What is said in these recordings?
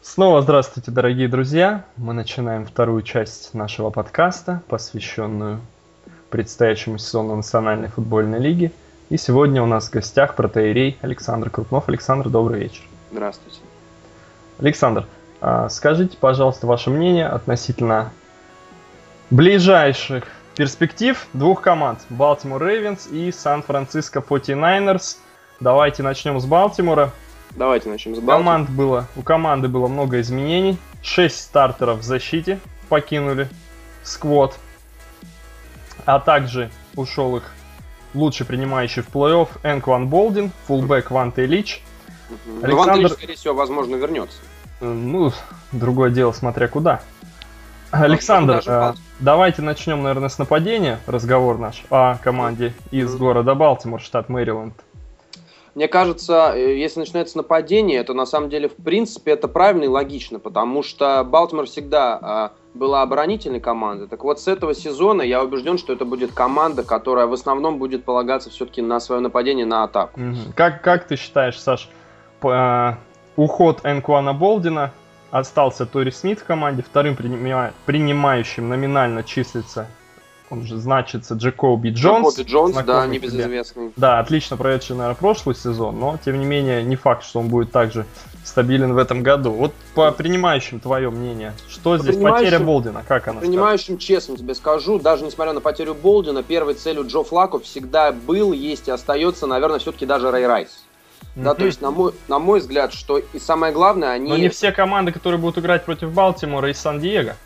Снова здравствуйте, дорогие друзья. Мы начинаем вторую часть нашего подкаста, посвященную предстоящему сезону Национальной футбольной лиги. И сегодня у нас в гостях протеерей Александр Крупнов. Александр, добрый вечер. Здравствуйте. Александр, а, скажите, пожалуйста, ваше мнение относительно ближайших перспектив двух команд. Балтимор Рейвенс и Сан-Франциско 49ers. Давайте начнем с Балтимора. Давайте начнем с Балтимора. Команд было, у команды было много изменений. Шесть стартеров в защите покинули сквот. А также ушел их лучший принимающий в плей-офф Энкван Болдин, фулбэк Ванте Лич. Угу. Александр... Лич, скорее всего, возможно, вернется. Ну, другое дело, смотря куда. Александр, э, давайте начнем, наверное, с нападения. Разговор наш о команде из города Балтимор, штат Мэриленд. Мне кажется, э, если начинается нападение, то на самом деле, в принципе, это правильно и логично, потому что Балтимор всегда э, была оборонительной командой. Так вот, с этого сезона я убежден, что это будет команда, которая в основном будет полагаться все-таки на свое нападение, на атаку. Как, как ты считаешь, Саш, по, э, уход Энкуана Болдина остался Тори Смит в команде, вторым принима... принимающим номинально числится, он же значится Джекоби Джонс. Джекоби Джонс, да, небезызвестный. Да, отлично проведший, наверное, прошлый сезон, но, тем не менее, не факт, что он будет также стабилен в этом году. Вот по принимающим твое мнение, что по здесь потеря Болдина, как она? Принимающим, скажет? честно тебе скажу, даже несмотря на потерю Болдина, первой целью Джо Флако всегда был, есть и остается, наверное, все-таки даже Рэй Райс. Да, то есть, на мой, на мой взгляд, что и самое главное, они... Но не все команды, которые будут играть против Балтимора и Сан-Диего.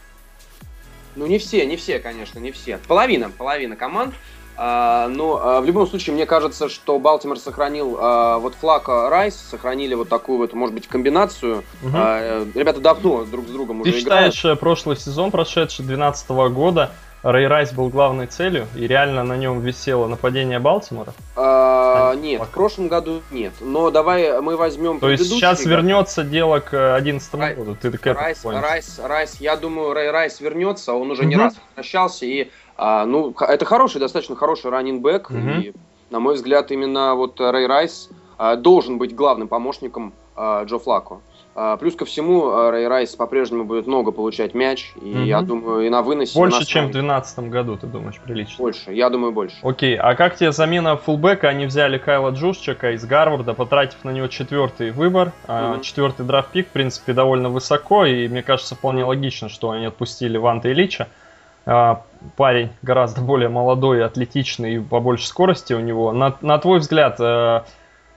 Ну, не все, не все, конечно, не все. Половина, половина команд. А, но а, в любом случае, мне кажется, что Балтимор сохранил а, вот флаг Райс, сохранили вот такую вот, может быть, комбинацию. Угу. А, ребята давно друг с другом Ты уже считаешь, играют. Э, прошлый сезон, прошедший 2012 года, Рэй Райс был главной целью, и реально на нем висело нападение Балтимора? А, нет, в прошлом году нет. Но давай мы возьмем То есть сейчас год. вернется дело к 2011 Рай... году? Ты к Райс, Райс, Райс, я думаю, Рэй Райс вернется, он уже угу. не раз возвращался, и а, ну, это хороший, достаточно хороший раннинг угу. и, на мой взгляд, именно вот Рэй Райс а, должен быть главным помощником а, Джо Флако. А, плюс ко всему, а, Рэй Райс по-прежнему будет много получать мяч, и угу. я думаю, и на выносе... Больше, на чем в 2012 году, ты думаешь, прилично? Больше, я думаю, больше. Окей, а как тебе замена фулбека? Они взяли Кайла Джушчика из Гарварда, потратив на него четвертый выбор, угу. четвертый драфт-пик, в принципе, довольно высоко, и мне кажется, вполне логично, что они отпустили Ванта Ильича. Парень гораздо более молодой, атлетичный и побольше скорости у него. На, на твой взгляд, э,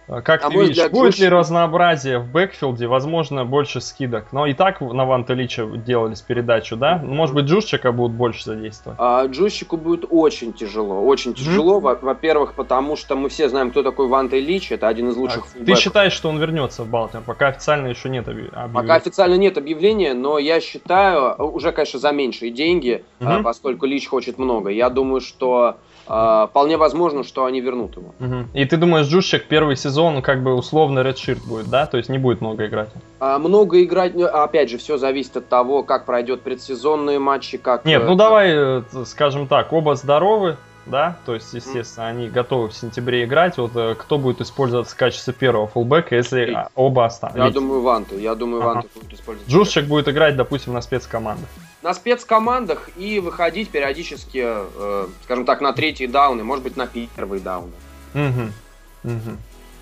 как а ты видишь, взгляд, будет ли разнообразие в бэкфилде, возможно, больше скидок? Но и так на Ванта Лича делались передачу, да? Ну, может быть, Джушчика будут больше задействовать? А, Джушчику будет очень тяжело, очень тяжело. Mm-hmm. Во-первых, потому что мы все знаем, кто такой Ванта Лич, это один из лучших а, Ты считаешь, что он вернется в Балтимор? Пока официально еще нет объявления. Пока официально нет объявления, но я считаю, уже, конечно, за меньшие деньги, mm-hmm. поскольку Лич хочет много. Я думаю, что Uh, вполне возможно, что они вернут его. Угу. И ты думаешь, Джушчик первый сезон как бы условно редширт будет, да? То есть не будет много играть? Uh, много играть, ну, опять же, все зависит от того, как пройдет предсезонные матчи, как... Нет, ну как... давай, э, скажем так, оба здоровы, да, то есть, естественно, mm. они готовы в сентябре играть. Вот э, кто будет использоваться в качестве первого фулбека, если Лич. оба останутся? Я думаю, Ванты. Я думаю, ага. Ванты будет использовать. Джушчик будет играть, допустим, на спецкомандах. На спецкомандах и выходить периодически, э, скажем так, на третьи дауны, может быть, на первые дауны. Угу. Угу.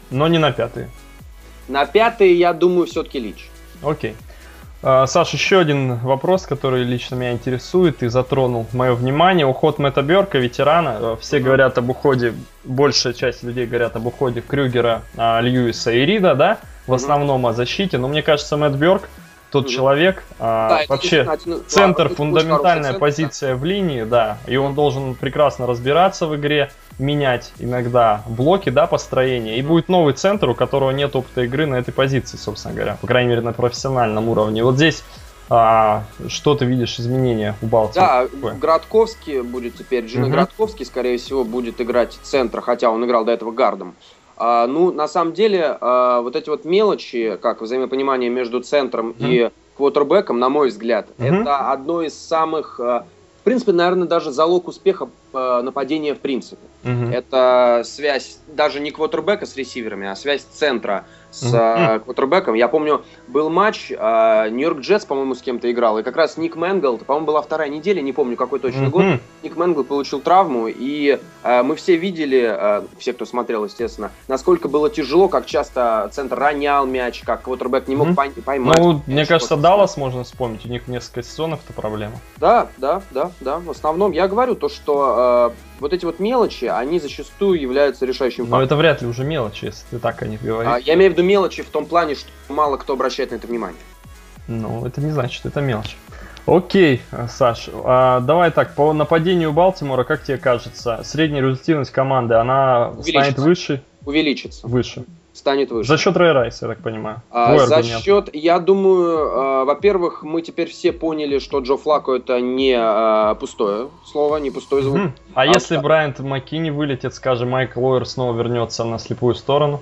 Но не на пятые. На пятые, я думаю, все-таки Лич. Окей. А, Саш, еще один вопрос, который лично меня интересует и затронул мое внимание. Уход Мэтта Берка, ветерана. Э, все говорят об уходе, большая часть людей говорят об уходе Крюгера, а, Льюиса и Рида, да? В основном о защите. Но мне кажется, Мэтт Берк тот человек, а, да, вообще один, центр, да, фундаментальная позиция да. в линии, да, и он должен прекрасно разбираться в игре, менять иногда блоки, да, построения, и будет новый центр, у которого нет опыта игры на этой позиции, собственно говоря, по крайней мере на профессиональном уровне. Вот здесь а, что ты видишь изменения у Балтии? Да, Какое? Градковский будет теперь, Джина угу. Градковский, скорее всего, будет играть центра, хотя он играл до этого гардом. А, ну, на самом деле, а, вот эти вот мелочи, как взаимопонимание между центром mm и квотербеком, на мой взгляд, mm-hmm. это одно из самых, а, в принципе, наверное, даже залог успеха нападения в принципе. Mm-hmm. Это связь даже не квотербека с ресиверами, а связь центра с mm-hmm. квотербеком. Я помню, был матч, Нью-Йорк Джетс, по-моему, с кем-то играл, и как раз Ник Мэнгл, по-моему, была вторая неделя, не помню, какой точно mm-hmm. год, Ник Мэнгл получил травму, и мы все видели, все, кто смотрел, естественно, насколько было тяжело, как часто центр ронял мяч, как квотербек не мог mm-hmm. поймать. Ну, мне кажется, Даллас можно вспомнить, у них несколько сезонов это проблема. Да, да, да, да. В основном я говорю то, что вот эти вот мелочи, они зачастую являются решающим фактором. Но это вряд ли уже мелочи, если ты так о них говоришь. А, я имею в виду мелочи в том плане, что мало кто обращает на это внимание. Ну, это не значит, что это мелочь. Окей, Саш, а давай так, по нападению Балтимора, как тебе кажется, средняя результативность команды, она станет выше? Увеличится. Выше станет выше. За счет Рэй Райса, я так понимаю. А, за аргумент. счет, я думаю, а, во-первых, мы теперь все поняли, что Джо Флако это не а, пустое слово, не пустой звук. Mm-hmm. А, а если вот, Брайант Маккини вылетит, скажем, Майкл Лойер снова вернется на слепую сторону?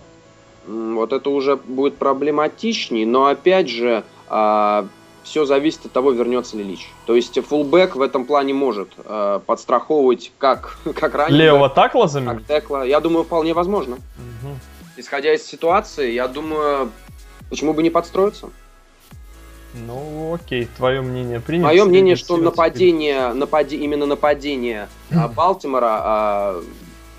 Вот это уже будет проблематичней, но опять же, а, все зависит от того, вернется ли Лич. То есть фулбэк в этом плане может э, подстраховывать как, как ранее. Левого такла заменить? Как текла. Я думаю, вполне возможно. Угу исходя из ситуации, я думаю, почему бы не подстроиться? Ну, окей, твое мнение принято. Мое мнение, что нападение, напади, именно нападение а, Балтимора а,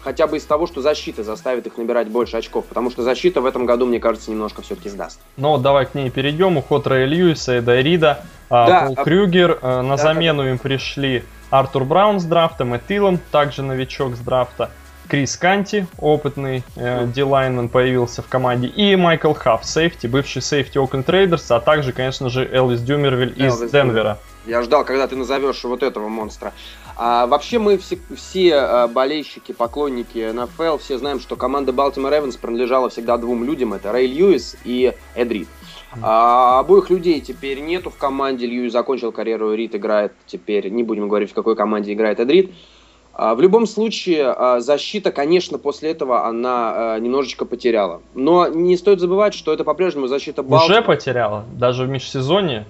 хотя бы из того, что защита заставит их набирать больше очков, потому что защита в этом году, мне кажется, немножко все-таки сдаст. Ну, давай к ней перейдем. Уход Рэя Льюиса, Эда Рида, а, да, Пол а... Крюгер. А, на да, замену да. им пришли Артур Браун с драфта, Мэтт Илон, также новичок с драфта. Крис Канти, опытный э, появился в команде, и Майкл Хафф, сейфти, бывший сейфти Oakland Raiders, а также, конечно же, Элвис Дюмервиль из Элвис Денвера. Я ждал, когда ты назовешь вот этого монстра. А, вообще мы все, все а, болельщики, поклонники НФЛ, все знаем, что команда Baltimore Ravens принадлежала всегда двум людям. Это Рэй Льюис и Эд Рид. А, обоих людей теперь нету в команде. Льюис закончил карьеру, Рид играет теперь, не будем говорить, в какой команде играет Эд Рид. А, в любом случае, а, защита, конечно, после этого она а, немножечко потеряла. Но не стоит забывать, что это по-прежнему защита Балтики. Уже потеряла? Даже в межсезонье?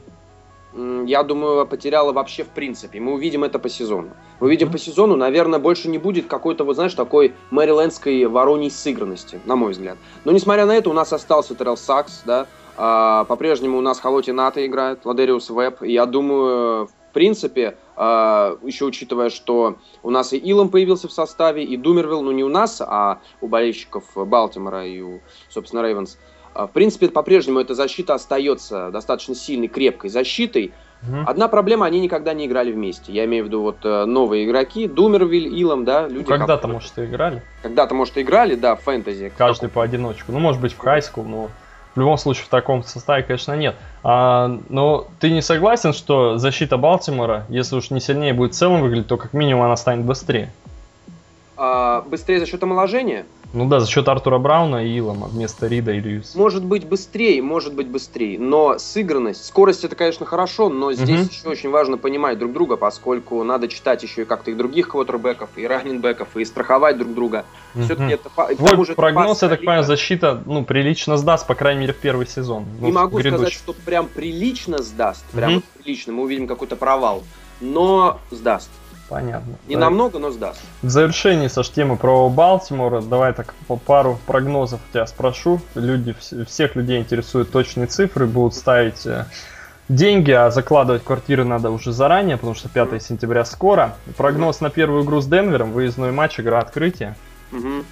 Я думаю, потеряла вообще в принципе. Мы увидим это по сезону. Мы увидим mm-hmm. по сезону, наверное, больше не будет какой-то, вот знаешь, такой мэрилендской вороней сыгранности, на мой взгляд. Но несмотря на это, у нас остался Террел Сакс, да, по-прежнему у нас Халоти Ната играет, Ладериус Веб. Я думаю, в принципе, а, еще учитывая, что у нас и Илом появился в составе, и Думервилл, ну не у нас, а у болельщиков Балтимора и у, собственно, Рейвенс. В принципе, по-прежнему эта защита остается достаточно сильной, крепкой защитой. Угу. Одна проблема, они никогда не играли вместе. Я имею в виду вот э, новые игроки, Думервиль, Илом, да, люди. Ну, когда-то, может, и играли. Когда-то, может, и играли, да, в фэнтези. Каждый по одиночку. Ну, может быть, в хайскул, но в любом случае в таком составе, конечно, нет. А, но ты не согласен, что защита Балтимора, если уж не сильнее будет в целом выглядеть, то как минимум она станет быстрее? А, быстрее за счет омоложения? Ну да, за счет Артура Брауна и Илома вместо Рида и Льюиса. Может быть быстрее, может быть быстрее, но сыгранность, скорость это, конечно, хорошо, но здесь угу. еще очень важно понимать друг друга, поскольку надо читать еще и как-то и других квотербеков, и раннинбеков, и страховать друг друга. Угу. Все-таки это... Же прогноз, я так понимаю, защита, ну, прилично сдаст, по крайней мере, в первый сезон. Ну, Не могу грядущий. сказать, что прям прилично сдаст, прям угу. прилично, мы увидим какой-то провал, но сдаст. Понятно. Не Давай. намного, но сдаст. В завершении, Саш, темы про Балтимор. Давай так пару прогнозов тебя спрошу. Люди, всех людей интересуют точные цифры, будут ставить э, деньги, а закладывать квартиры надо уже заранее, потому что 5 сентября скоро. Прогноз на первую игру с Денвером, выездной матч, игра открытия. Угу.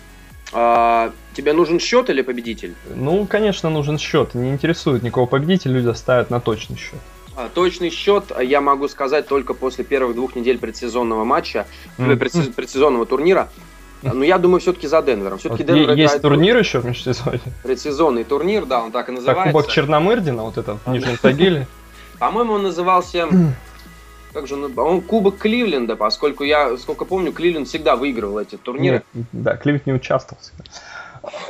А, тебе нужен счет или победитель? Ну, конечно, нужен счет. Не интересует никого победитель, люди ставят на точный счет. А, точный счет я могу сказать только после первых двух недель предсезонного матча, mm-hmm. предсезонного турнира. Но я думаю, все-таки за Денвером. Все-таки Денвер Есть турнир еще в межсезонье? Предсезонный турнир, да, он так и называется. Так, Кубок Черномырдина, вот это, в Нижнем Тагиле. По-моему, он назывался... Как же он, он Кубок Кливленда, поскольку я, сколько помню, Кливленд всегда выигрывал эти турниры. Нет, да, Кливленд не участвовал.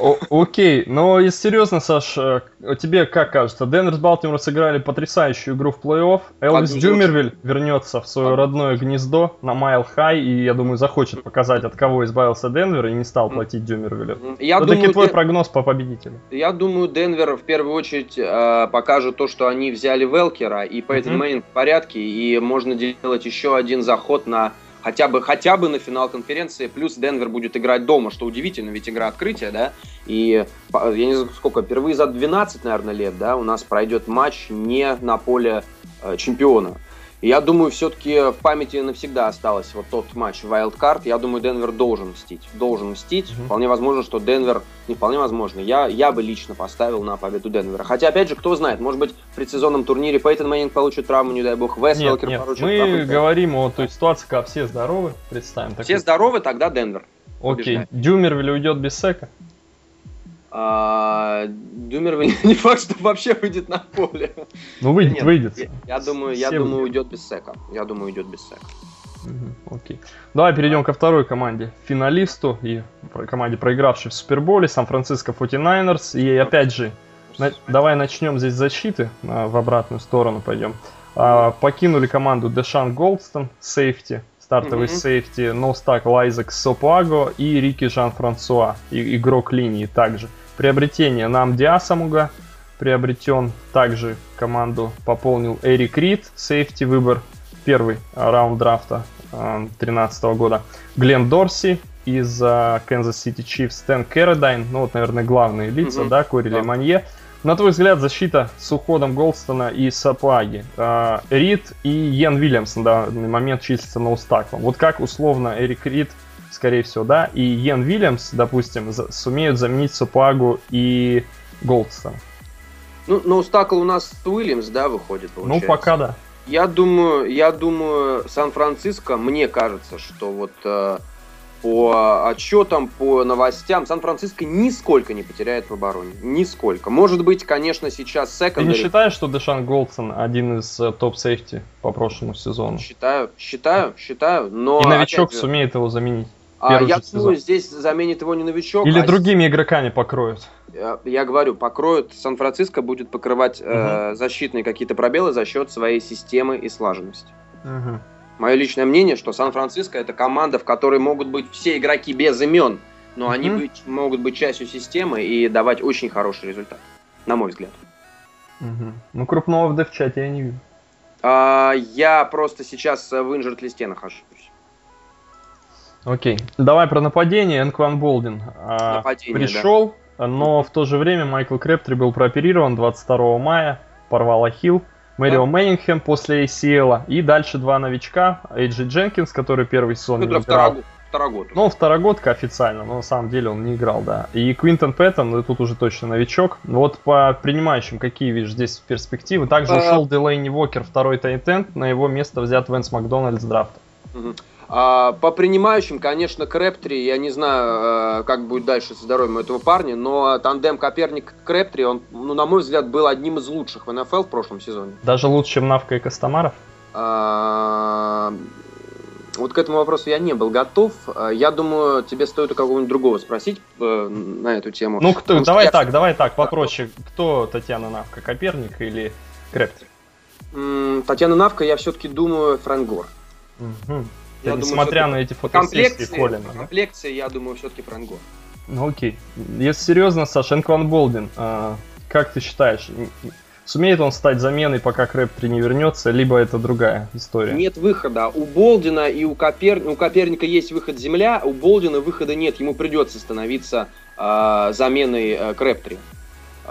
О, окей, но если серьезно, Саш, э, тебе как кажется, Денвер с Балтимор сыграли потрясающую игру в плей-офф. Элвис Дюмервиль вернется в свое родное гнездо на Майл Хай и, я думаю, захочет показать, от кого избавился Денвер и не стал платить Дюмервилю. Все-таки твой Ден... прогноз по победителю. Я думаю, Денвер в первую очередь э, покажет то, что они взяли Велкера и Пейтон mm-hmm. Мейн в порядке, и можно делать еще один заход на хотя бы, хотя бы на финал конференции, плюс Денвер будет играть дома, что удивительно, ведь игра открытия, да, и я не знаю сколько, впервые за 12, наверное, лет, да, у нас пройдет матч не на поле э, чемпиона. Я думаю, все-таки в памяти навсегда осталось вот тот матч Wildcard. Я думаю, Денвер должен мстить. Должен мстить. Mm-hmm. Вполне возможно, что Денвер... Не вполне возможно. Я, я бы лично поставил на победу Денвера. Хотя, опять же, кто знает, может быть, в предсезонном турнире Пейтон Мэннинг получит травму, не дай бог, Вес нет, нет. получит Мы травму. Говорим о той ситуации, когда все здоровы. Представим. Все здоровы, тогда Денвер. Окей. Дюмервиль уйдет без сека? А, Дюмер не факт, что вообще выйдет на поле. Ну выйдет, Нет, выйдет. Я, я думаю, я думаю, уйдет без сека. Я думаю, уйдет без сека. Угу, окей. Давай перейдем ко второй команде, финалисту и команде, проигравшей в Суперболе, Сан-Франциско 49ers. И опять же, на, давай начнем здесь защиты, а, в обратную сторону пойдем. А, покинули команду Дешан Голдстон, сейфти, стартовый mm-hmm. сейфти, ноустак Лайзек Сопуаго и Рики Жан-Франсуа, игрок линии также. Приобретение нам Диасамуга приобретен. Также команду пополнил Эрик Рид, сейфти выбор, первый раунд драфта 2013 года. Глен Дорси из Kansas City Chiefs, Стэн Кэродайн, ну вот, наверное, главные лица, mm-hmm. да, Кори да. Манье. На твой взгляд, защита с уходом Голстона и Саплаги. Рид и Йен Вильямс на данный момент числятся на устаклом. Вот как условно Эрик Рид скорее всего, да, и Йен Вильямс, допустим, за, сумеют заменить Супагу и Голдстона. Ну, но стакл у нас Уильямс, да, выходит, ну, получается. Ну, пока да. Я думаю, я думаю, Сан-Франциско, мне кажется, что вот э, по отчетам, по новостям, Сан-Франциско нисколько не потеряет в обороне. Нисколько. Может быть, конечно, сейчас секондари... Ты не считаешь, что Дешан Голдсон один из э, топ-сейфти по прошлому сезону? Считаю, считаю, считаю, но... И новичок же... сумеет его заменить. А, я думаю, здесь заменит его не новичок. Или а другими игроками покроют. Я, я говорю, покроют. Сан-Франциско будет покрывать угу. э, защитные какие-то пробелы за счет своей системы и слаженности. Угу. Мое личное мнение, что Сан-Франциско это команда, в которой могут быть все игроки без имен, но угу. они быть, могут быть частью системы и давать очень хороший результат, на мой взгляд. Угу. Ну, крупного в дев-чате я не вижу. А, я просто сейчас в инжерт листе нахожусь. Окей. Давай про нападение. Энкван Болдин а, пришел, да. но в то же время Майкл Крептри был прооперирован 22 мая, порвал ахилл. Мэрио да. Мэннингхэм после ACL. И дальше два новичка. Эйджи Дженкинс, который первый сезон ну, не играл. Второгодка. Ну, второгодка официально, но на самом деле он не играл, да. И Квинтон Пэттон, ну, тут уже точно новичок. Вот по принимающим, какие видишь здесь перспективы? Также а... ушел Делейни Уокер, второй тайтенд, на его место взят Венс Макдональд с драфта. Угу. А, по принимающим, конечно, Крептри, я не знаю, э, как будет дальше со здоровьем этого парня, но тандем Коперник-Крептри, он, ну, на мой взгляд, был одним из лучших в НФЛ в прошлом сезоне. Даже лучше, чем Навка и Костомаров? А, вот к этому вопросу я не был готов. А, я думаю, тебе стоит у кого-нибудь другого спросить э, на эту тему. Ну, кто, давай я... так, давай так, попроще. Кто Татьяна Навка, Коперник или Крептри? Татьяна Навка, я все-таки думаю, Фрэнк Гор. Угу. Я думаю, несмотря на эти фотосессии Колина. Да? Комплекции, я думаю, все-таки Фрэнго. Ну окей. Если серьезно, Саша, Энкван Болдин, а, как ты считаешь, сумеет он стать заменой, пока Крэптри не вернется, либо это другая история? Нет выхода. У Болдина и у, Копер... у Коперника есть выход земля, у Болдина выхода нет. Ему придется становиться э, заменой э, Крэптри.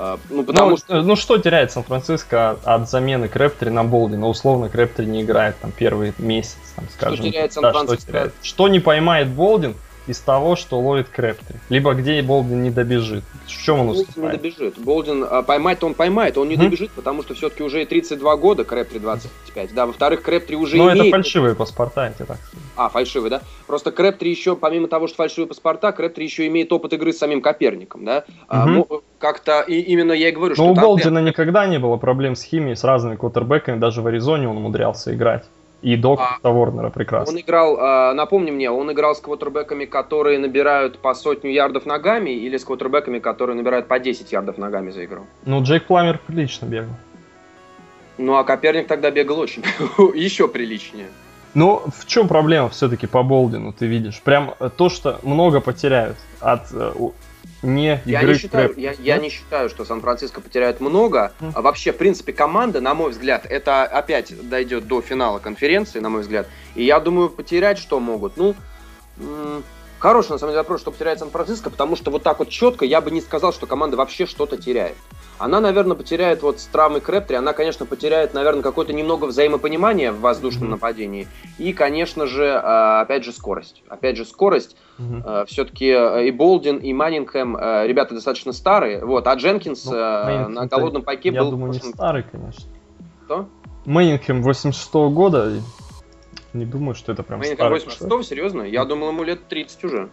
А, ну, потому ну, что... ну что теряет Сан-Франциско от замены Крэптри на Болдина? Условно, Крэптри не играет там первый месяц, там, скажем. Что теряет Сан-Франциско? Да, что, теряет? что не поймает Болдин, из того, что ловит Крэптри. Либо где Болдин не добежит. В чем он уступает? не добежит. Болдин а, поймать-то он поймает, он не mm-hmm. добежит, потому что все-таки уже 32 года, Крэптри 25. Да, во-вторых, Крэптри уже Но имеет... это фальшивые паспорта, я так скажу. А, фальшивые, да? Просто Крэптри еще, помимо того, что фальшивые паспорта, Крэптри еще имеет опыт игры с самим Коперником, да? Mm-hmm. А, как-то, и именно я и говорю, Но что... у Болдина никогда не было проблем с химией, с разными квотербеками, даже в Аризоне он умудрялся играть. И до а, Ворнера прекрасно. Он играл, а, напомни мне, он играл с квотербеками, которые набирают по сотню ярдов ногами, или с квотербеками, которые набирают по 10 ярдов ногами за игру? Ну, Джейк Пламер прилично бегал. Ну, а Коперник тогда бегал очень, еще приличнее. Ну, в чем проблема все-таки по Болдину, ты видишь? Прям то, что много потеряют от... Не я игры не считаю, я, я не считаю, что Сан-Франциско потеряет много. Mm. А вообще, в принципе, команда, на мой взгляд, это опять дойдет до финала конференции, на мой взгляд. И я думаю, потерять что могут? Ну, Хороший, на самом деле, вопрос, что потеряет Сан-Франциско, потому что вот так вот четко я бы не сказал, что команда вообще что-то теряет. Она, наверное, потеряет вот с травмой Крэптри, она, конечно, потеряет, наверное, какое-то немного взаимопонимание в воздушном нападении. И, конечно же, а, опять же, скорость. Опять же, скорость. Mm-hmm. Все-таки э, и Болдин, и Маннингхэм, э, ребята достаточно старые. Вот, а Дженкинс ну, на голодном пайке я был... Я думаю, не старый, конечно. Кто? Мэннингхэм 86 -го года, не думаю, что это прям Мэннингхэм 86 серьезно? Я думал, ему лет 30 уже.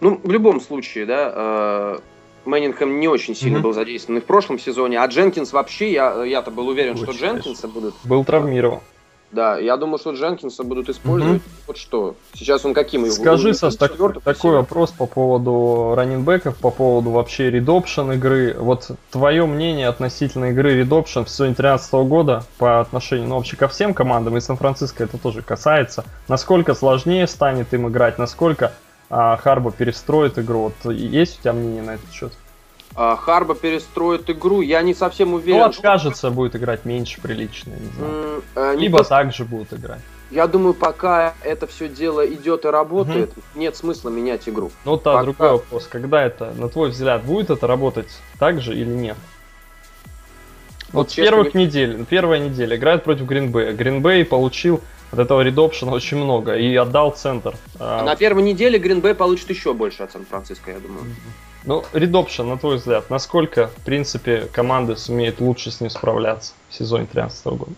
Ну, в любом случае, да, э, Мэннингхэм не очень сильно mm-hmm. был задействован и в прошлом сезоне, а Дженкинс вообще, я, я-то был уверен, очень что Дженкинса будут... Был травмирован. Да, я думаю, что Дженкинса будут использовать. Mm-hmm. Вот что. Сейчас он каким его? Скажи, Саш, так, такой вопрос по поводу раннинбеков, по поводу вообще редопшн игры. Вот твое мнение относительно игры редопшн в сезоне 2013 года по отношению, ну, вообще ко всем командам, и Сан-Франциско это тоже касается. Насколько сложнее станет им играть, насколько а, Харбо перестроит игру? Вот есть у тебя мнение на этот счет? А, Харба перестроит игру, я не совсем уверен. Ну, откажется, будет играть меньше прилично, не знаю. Mm, Либо то... так же будут играть. Я думаю, пока это все дело идет и работает, угу. нет смысла менять игру. Ну, да, пока... другой вопрос. Когда это, на твой взгляд, будет это работать так же или нет? Вот, вот с первых недель, первая неделя играет против Гринбея. Гринбей получил от этого редопшена очень много и отдал центр. А на первой неделе Гринбей получит еще больше от Сан-Франциско, я думаю. Ну, редопшн, на твой взгляд, насколько, в принципе, команды сумеют лучше с ним справляться в сезоне 2013 года?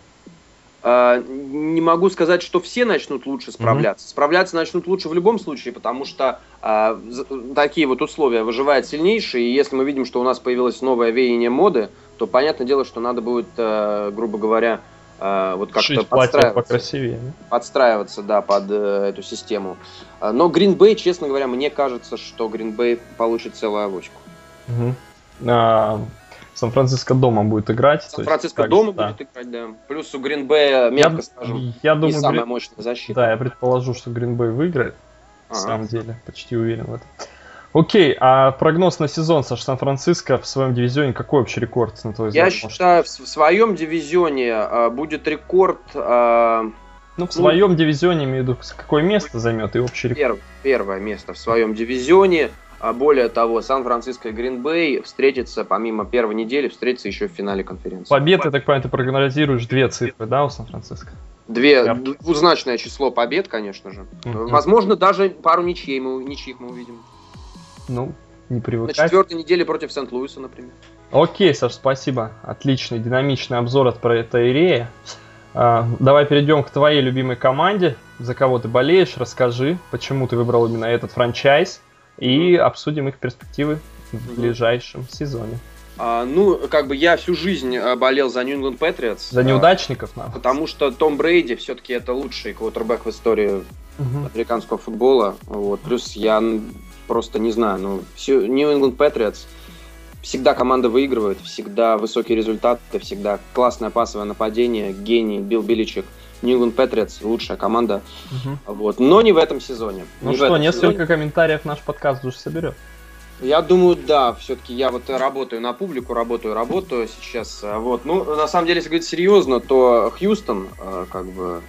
Uh, не могу сказать, что все начнут лучше справляться. Mm-hmm. Справляться начнут лучше в любом случае, потому что uh, такие вот условия выживает сильнейший. И если мы видим, что у нас появилось новое веяние моды, то понятное дело, что надо будет, uh, грубо говоря, Э, вот как-то подстраиваться, покрасивее. подстраиваться, да, под э, эту систему. Э, но Green Bay, честно говоря, мне кажется, что Green Bay получит целую авочку. Угу. А, Сан-Франциско дома будет играть. Сан-Франциско дома да. будет играть, да. Плюс у Green Bay, мягко я, скажем, я думаю, не самая мощная защита. Да, я предположу, что Green Bay выиграет. Ага. На самом деле, почти уверен в этом. Окей, а прогноз на сезон, Саш, Сан-Франциско в своем дивизионе какой общий рекорд, на твой взгляд? Я считаю, в своем дивизионе э, будет рекорд... Э, ну, в ну, своем дивизионе, имею в виду, какое место займет и общий рекорд? Перв, первое место в своем дивизионе. А более того, Сан-Франциско и Гринбей встретятся, помимо первой недели, встретятся еще в финале конференции. Побед, я так понимаю, ты прогнозируешь две цифры, да, у Сан-Франциско? Две, двузначное число побед, конечно же. Mm-hmm. Возможно, даже пару ничьей мы, ничьих мы увидим. Ну, не привыкать. На четвертой неделе против Сент-Луиса, например. Окей, Саш, спасибо. Отличный, динамичный обзор от Проэтаирея. А, давай перейдем к твоей любимой команде. За кого ты болеешь, расскажи, почему ты выбрал именно этот франчайз. И обсудим их перспективы в ближайшем сезоне. А, ну, как бы я всю жизнь а, болел за New England Patriots. За неудачников, а, Потому что Том Брейди все-таки это лучший квотербек в истории угу. американского футбола. Вот. Плюс я просто не знаю, ну, New England Patriots всегда команда выигрывает, всегда высокие результаты, всегда классное пасовое нападение, гений Билл Биличек. New England Patriots лучшая команда, угу. вот, но не в этом сезоне. Ну что, несколько сезоне. комментариев наш подкаст уже соберет. Я думаю, да, все-таки я вот работаю на публику, работаю, работаю сейчас, вот, ну, на самом деле, если говорить серьезно, то Хьюстон, э, как бы,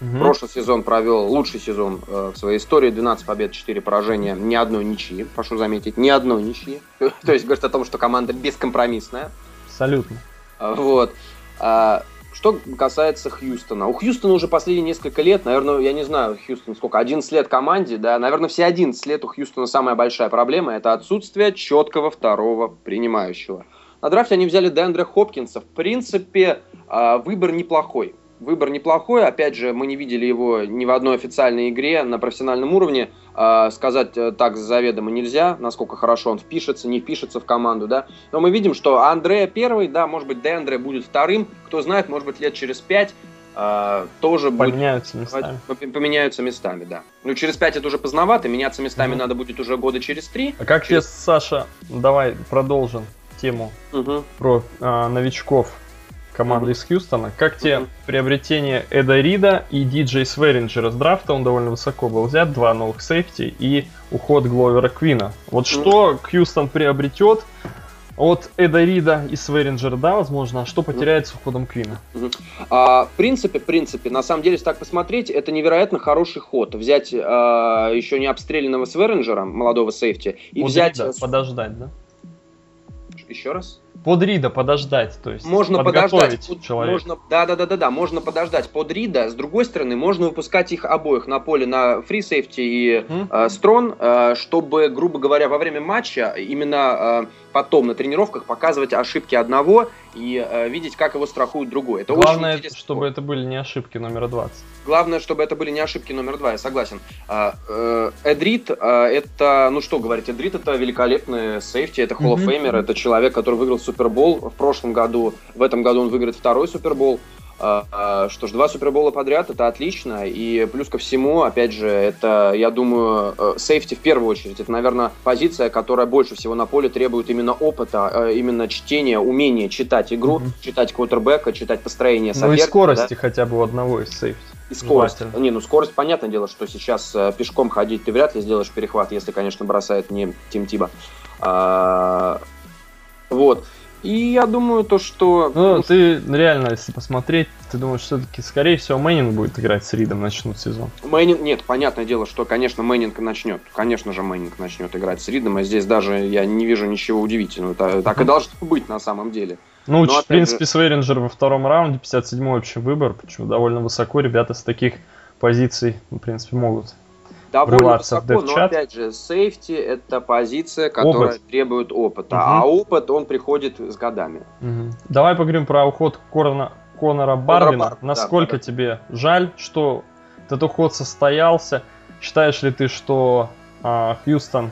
Угу. Прошлый сезон провел лучший сезон э, в своей истории. 12 побед, 4 поражения, ни одной ничьи, прошу заметить, ни одной ничьи. То есть говорит о том, что команда бескомпромиссная. Абсолютно. А, вот. А, что касается Хьюстона. У Хьюстона уже последние несколько лет, наверное, я не знаю, Хьюстон сколько, 11 лет команде, да, наверное, все 11 лет у Хьюстона самая большая проблема – это отсутствие четкого второго принимающего. На драфте они взяли Дэндра Хопкинса. В принципе, а, выбор неплохой выбор неплохой. Опять же, мы не видели его ни в одной официальной игре на профессиональном уровне. Э, сказать э, так заведомо нельзя, насколько хорошо он впишется, не впишется в команду, да. Но мы видим, что Андрея первый, да, может быть, Деандре будет вторым. Кто знает, может быть, лет через пять Uh, тоже поменяются будет, местами. Поменяются местами, да. Ну, через пять это уже поздновато, меняться местами mm-hmm. надо будет уже года через три. А как через... тебе, Саша, давай продолжим тему mm-hmm. про а, новичков команда из Хьюстона. Как тебе приобретение Эда Рида и Диджей Сверинджера с драфта? Он довольно высоко был взят, два новых сейфти и уход Гловера Квина. Вот что Хьюстон приобретет от Эда Рида и Сверинджера, да, возможно, а что потеряется уходом Квина? А, в принципе, в принципе, на самом деле, если так посмотреть, это невероятно хороший ход. Взять а, еще не обстрелянного Сверинджера, молодого сейфти, и вот взять... Рида, подождать, да? Еще раз? Под Рида подождать, то есть можно подождать. Человека. Можно, да, да, да, да, да, можно подождать под Рида. С другой стороны, можно выпускать их обоих на поле на фри сейфти и э, строн, э, чтобы, грубо говоря, во время матча именно э, потом на тренировках показывать ошибки одного и э, видеть, как его страхует другой. Это Главное, очень чтобы это были не ошибки номера 20. Главное, чтобы это были не ошибки номер 2, я согласен. А, э, Эдрит, э, это, ну что говорить, Эдрит это великолепный сейфти, это Hall of Famer, это человек, который выиграл Супербол в прошлом году, в этом году он выиграет второй Супербол. А, а, что ж, два супербола подряд это отлично. И плюс ко всему, опять же, это, я думаю, э, сейфти в первую очередь. Это, наверное, позиция, которая больше всего на поле требует именно опыта, именно чтения, умения читать игру, mm-hmm. читать квотербека, читать построение соперника. Ну и скорости да? хотя бы у одного из safety. И скорость. Не, ну скорость, понятное дело, что сейчас э, пешком ходить ты вряд ли сделаешь перехват, если, конечно, бросает не Тим Тибоу. А, вот. И я думаю, то, что... Ну, ну, ты реально, если посмотреть, ты думаешь, все-таки, скорее всего, Мэннинг будет играть с Ридом, начнут сезон? Мэннинг, нет, понятное дело, что, конечно, Мэннинг начнет. Конечно же, Мэннинг начнет играть с Ридом, и здесь даже я не вижу ничего удивительного. Так, так и должно быть на самом деле. Ну, Но, в принципе, же... Свейринджер во втором раунде, 57-й общий выбор, почему довольно высоко. Ребята с таких позиций, в принципе, могут довольно высоко, но опять же, сейфти это позиция, которая опыт. требует опыта, угу. а опыт он приходит с годами. Угу. Давай поговорим про уход Корна, Конора Барвина. Бар, Насколько да, да. тебе жаль, что этот уход состоялся? Считаешь ли ты, что а, Хьюстон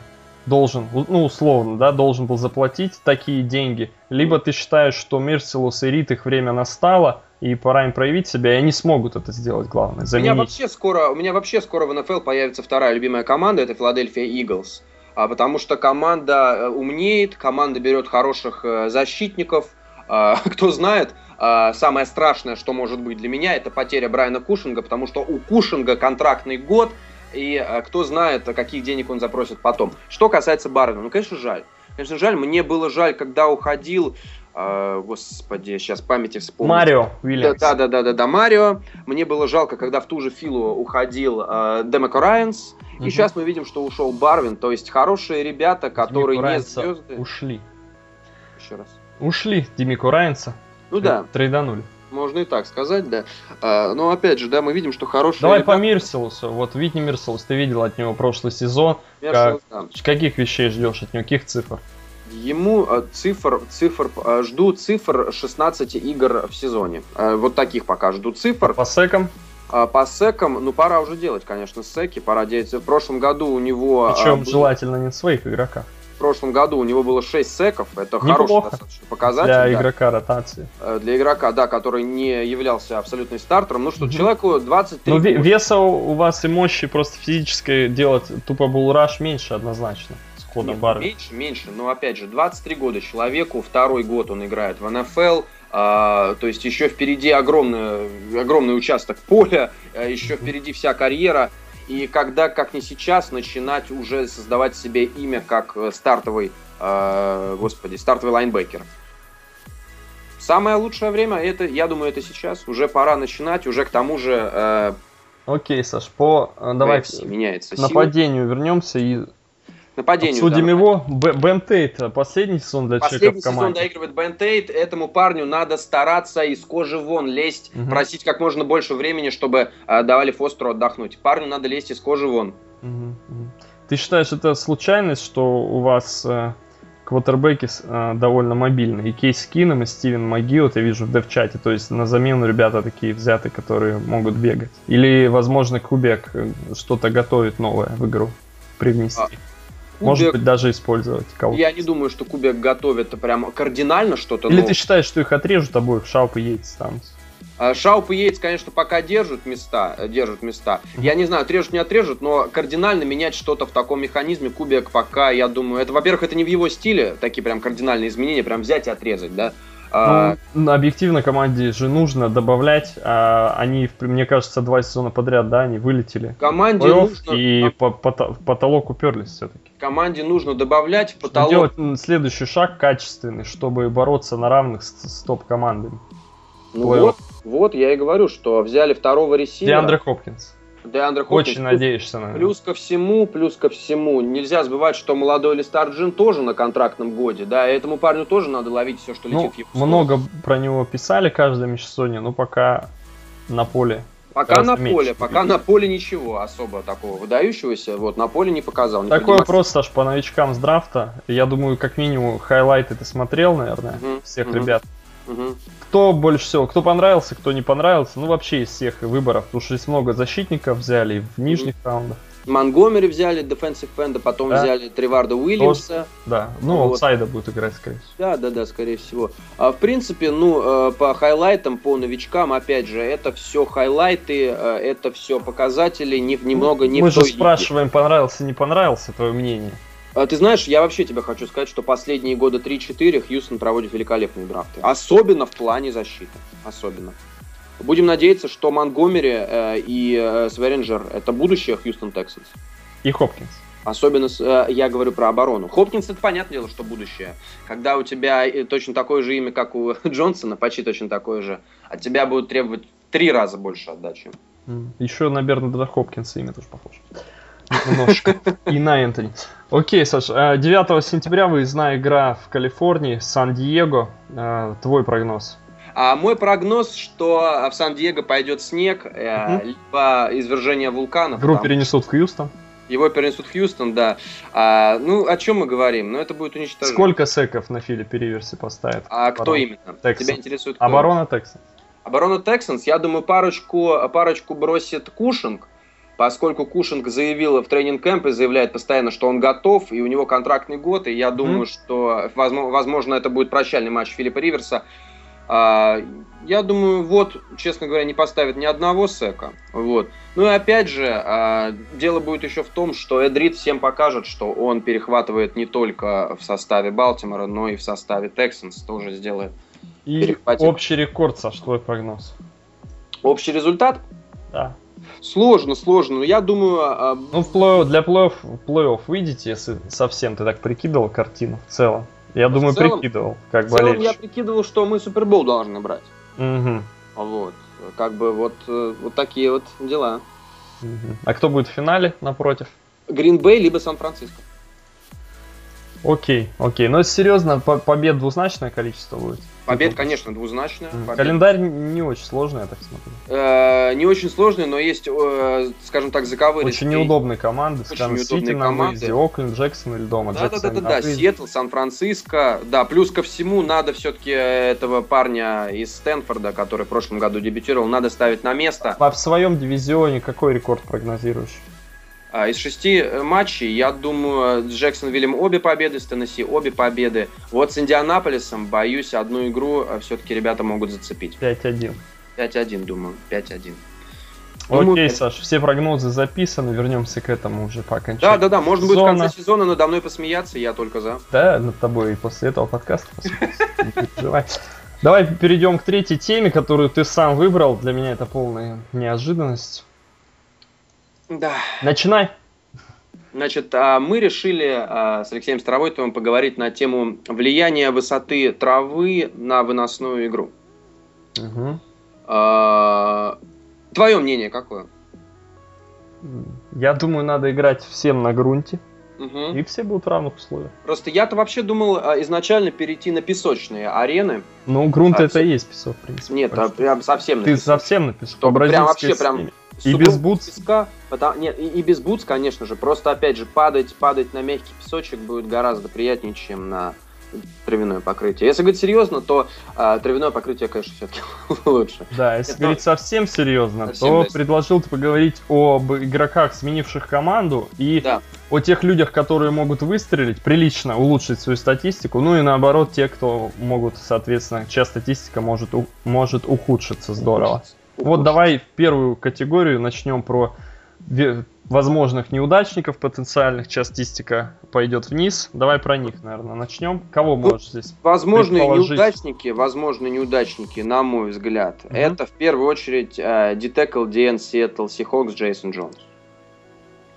должен, ну условно, да, должен был заплатить такие деньги, либо ты считаешь, что Мерсилус и Рит их время настало, и пора им проявить себя, и они смогут это сделать, главное, заменить. У меня вообще скоро, у меня вообще скоро в НФЛ появится вторая любимая команда, это Филадельфия Иглс. А, потому что команда э, умнеет, команда берет хороших э, защитников. А, кто знает, а, самое страшное, что может быть для меня, это потеря Брайана Кушинга, потому что у Кушинга контрактный год, и а, кто знает, каких денег он запросит потом. Что касается Барвина, ну, конечно, жаль. Конечно, жаль. Мне было жаль, когда уходил Uh, господи, сейчас памяти вспомню. Марио Уильямс. Да, да, да, да, да, Марио. Мне было жалко, когда в ту же филу уходил uh, Демеко Райанс. Угу. И сейчас мы видим, что ушел Барвин. То есть хорошие ребята, которые не звезды. Ушли. Еще раз. Ушли Димико Райанса. Ну да. Трейданули. Можно и так сказать, да. А, но опять же, да, мы видим, что хорошие. Давай ребята... по Мирселусу. Вот Витни Мирселус, ты видел от него прошлый сезон. Мерселус, как... да. Каких вещей ждешь от него? Каких цифр? Ему э, цифр, цифр, э, жду цифр 16 игр в сезоне. Э, вот таких пока жду цифр. По секам? По секам, ну пора уже делать, конечно, секи, пора делать. В прошлом году у него... Причем был... желательно не своих игроках. В прошлом году у него было 6 секов, это Неплохо. хороший достаточно показатель. Для да. игрока ротации. Для игрока, да, который не являлся абсолютным стартером. Ну что, угу. человеку 23 Ну веса у вас и мощи просто физической делать тупо булраш меньше однозначно хода Нет, бара. Меньше, меньше, но опять же, 23 года человеку, второй год он играет в НФЛ, а, то есть еще впереди огромный, огромный участок поля, а еще впереди вся карьера. И когда, как не сейчас, начинать уже создавать себе имя как э, стартовый, а, господи, стартовый лайнбекер. Самое лучшее время, это, я думаю, это сейчас. Уже пора начинать, уже к тому же... Э, Окей, Саш, по э, давай меняется нападению вернемся и нападению. Обсудим да, его. Бен Тейт, последний сезон для последний человека в команде. Последний сезон доигрывает Бен Тейт. Этому парню надо стараться из кожи вон лезть, угу. просить как можно больше времени, чтобы э, давали Фостеру отдохнуть. Парню надо лезть из кожи вон. Угу. Ты считаешь, это случайность, что у вас э, квотербеки э, довольно мобильные? И Кейс Кином, и Стивен Магиот я вижу в дев-чате. То есть на замену ребята такие взяты, которые могут бегать. Или, возможно, Кубек э, что-то готовит новое в игру привнести. А, Кубик, Может быть, даже использовать кого-то. Я не думаю, что Кубик готовит прям кардинально что-то. Или но... ты считаешь, что их отрежут обоих, Шауп и Йейтс там? Шауп и Йейтс, конечно, пока держат места, э, держат места. Я не знаю, отрежут, не отрежут, но кардинально менять что-то в таком механизме Кубик пока, я думаю, это, во-первых, это не в его стиле, такие прям кардинальные изменения, прям взять и отрезать, да. А, ну, объективно команде же нужно добавлять. А, они, мне кажется, два сезона подряд, да, они вылетели. Команде нужно... И по, по, потолок уперлись все-таки. Команде нужно добавлять в потолок. Делать следующий шаг качественный, чтобы бороться на равных с, с топ-командами. Ну вот, вот, я и говорю, что взяли второго ресивера. Диандре Хопкинс. Деандре Хопкинс. Очень надеешься на Плюс ко всему, плюс ко всему, нельзя забывать, что молодой Листар Джин тоже на контрактном годе, да, и этому парню тоже надо ловить все, что ну, летит в его Много про него писали каждое межсезонье, но пока на поле Пока на поле, пока на поле ничего особо такого выдающегося, вот на поле не показал. Не Такой вопрос, Саш, по новичкам с драфта. Я думаю, как минимум хайлайты ты смотрел, наверное, угу, всех угу. ребят. Угу. Кто больше всего, кто понравился, кто не понравился, ну вообще из всех выборов, потому что здесь много защитников взяли в нижних угу. раундах. Монгомери взяли, defensive энда, потом да. взяли Треварда Уильямса. Да, ну, вот. аутсайда будет играть, скорее всего. Да, да, да, скорее всего. А, в принципе, ну, э, по хайлайтам, по новичкам, опять же, это все хайлайты, э, это все показатели, не, немного не Мы же спрашиваем, понравился, не понравился, твое мнение. А, ты знаешь, я вообще тебе хочу сказать, что последние года 3-4 Хьюстон проводит великолепные драфты. Особенно в плане защиты. Особенно. Будем надеяться, что Монгомери э, и э, Сверинджер это будущее Хьюстон Тексанс. И Хопкинс. Особенно э, я говорю про оборону. Хопкинс это понятное дело, что будущее. Когда у тебя э, точно такое же имя, как у Джонсона, почти точно такое же, от тебя будут требовать три раза больше отдачи. Еще, наверное, до Хопкинса имя тоже похоже. Немножко. И на Энтони. Окей, Саш, 9 э, сентября выездная игра в Калифорнии, Сан-Диего. Э, твой прогноз? А мой прогноз, что в Сан-Диего пойдет снег, угу. либо извержение вулкана. Игру потому... перенесут в Хьюстон. Его перенесут в Хьюстон, да. А, ну, о чем мы говорим? Ну, это будет уничтожение. Сколько секов на Филиппе Риверсе поставят? А кто именно? Texans. Тебя интересует кто? Оборона Тексанс. Оборона Тексанс, я думаю, парочку, парочку бросит Кушинг, поскольку Кушинг заявил в тренинг-кэмпе, заявляет постоянно, что он готов, и у него контрактный год, и я думаю, mm-hmm. что, возможно, это будет прощальный матч Филиппа Риверса. А, я думаю, вот, честно говоря, не поставит ни одного сека. Вот. Ну и опять же, а, дело будет еще в том, что Эдрид всем покажет, что он перехватывает не только в составе Балтимора, но и в составе Тексанс тоже сделает. И общий рекорд, Саш, твой прогноз? Общий результат? Да. Сложно, сложно. Но я думаю... А... Ну, в плей для плей-офф, плей выйдете, если совсем ты так прикидывал картину в целом. Я думаю, целом, прикидывал, как в целом я прикидывал, что мы Супербол должны брать. Угу. Вот. Как бы вот, э, вот такие вот дела. Угу. А кто будет в финале напротив? Гринбей либо Сан-Франциско. Окей, окей. Но серьезно, побед двузначное количество будет. Побед, конечно, двузначная. Mm. Календарь не очень сложный, я так смотрю. Э, не очень сложный, но есть, э, скажем так, заковыристые. Очень неудобные команды. Очень неудобные команды. Окленд, Джексон или дома. Да, да, да, да, да. Сиэтл, Сан-Франциско. Да, плюс ко всему надо все-таки этого парня из Стэнфорда, который в прошлом году дебютировал, надо ставить на место. А в своем дивизионе какой рекорд прогнозируешь? А, из шести э, матчей, я думаю, с Джексонвиллем обе победы, с Теннесси обе победы. Вот с Индианаполисом, боюсь, одну игру э, все-таки ребята могут зацепить. 5-1. 5-1, думаю, 5-1 Окей, думаю, Саш, все прогнозы записаны, вернемся к этому уже по окончанию. Да, да, да, можно будет в конце сезона надо мной посмеяться, я только за. Да, над тобой и после этого подкаста Давай перейдем к третьей теме, которую ты сам выбрал. Для меня это полная неожиданность. Да. Начинай. Значит, а, мы решили а, с Алексеем Старовойтовым поговорить на тему влияния высоты травы на выносную игру. Угу. Твое мнение какое? Я думаю, надо играть всем на грунте. Угу. И все будут в равных условиях. Просто я-то вообще думал изначально перейти на песочные арены. Ну, грунт а, это и есть песок, в принципе. Нет, а, прям совсем на Ты песок. совсем на песок. Прям вообще прям и без бутс? Песка, потому, нет, и, и без бутс, конечно же. Просто, опять же, падать, падать на мягкий песочек будет гораздо приятнее, чем на травяное покрытие. Если говорить серьезно, то а, травяное покрытие, конечно, все-таки лучше. Да, если Это... говорить совсем серьезно, совсем то да. предложил ты поговорить об игроках, сменивших команду, и да. о тех людях, которые могут выстрелить, прилично улучшить свою статистику, ну и наоборот, те, кто могут, соответственно, чья статистика может, у... может ухудшиться здорово. Вот давай первую категорию начнем про возможных неудачников потенциальных, сейчас статистика пойдет вниз. Давай про них, наверное, начнем. Кого ну, можешь здесь Возможные неудачники, возможные неудачники, на мой взгляд, угу. это в первую очередь э, Детекл DN Seattle Seahawks Джейсон Джонс.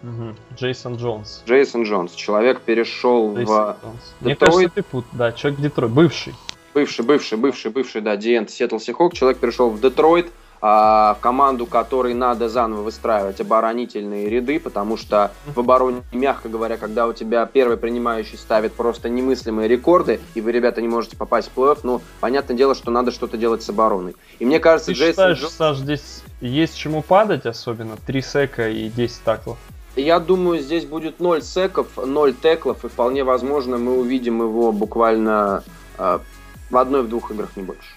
Угу. Джейсон Джонс. Джейсон Джонс. Человек перешел Джейсон в Джонс. Мне кажется, ты пут, да, человек Детройт, бывший. Бывший, бывший, бывший, бывший, да, Диент Сиэтл Сихок. Человек перешел в Детройт, а, в команду, которой надо заново выстраивать оборонительные ряды, потому что в обороне, мягко говоря, когда у тебя первый принимающий ставит просто немыслимые рекорды, и вы, ребята, не можете попасть в плей-офф, ну, понятное дело, что надо что-то делать с обороной. И мне кажется, Ты Джейсон считаешь, Джонс... Саш, здесь есть чему падать особенно? Три сека и 10 таклов. Я думаю, здесь будет 0 секов, 0 теклов, и вполне возможно мы увидим его буквально э, в одной-двух играх, не больше.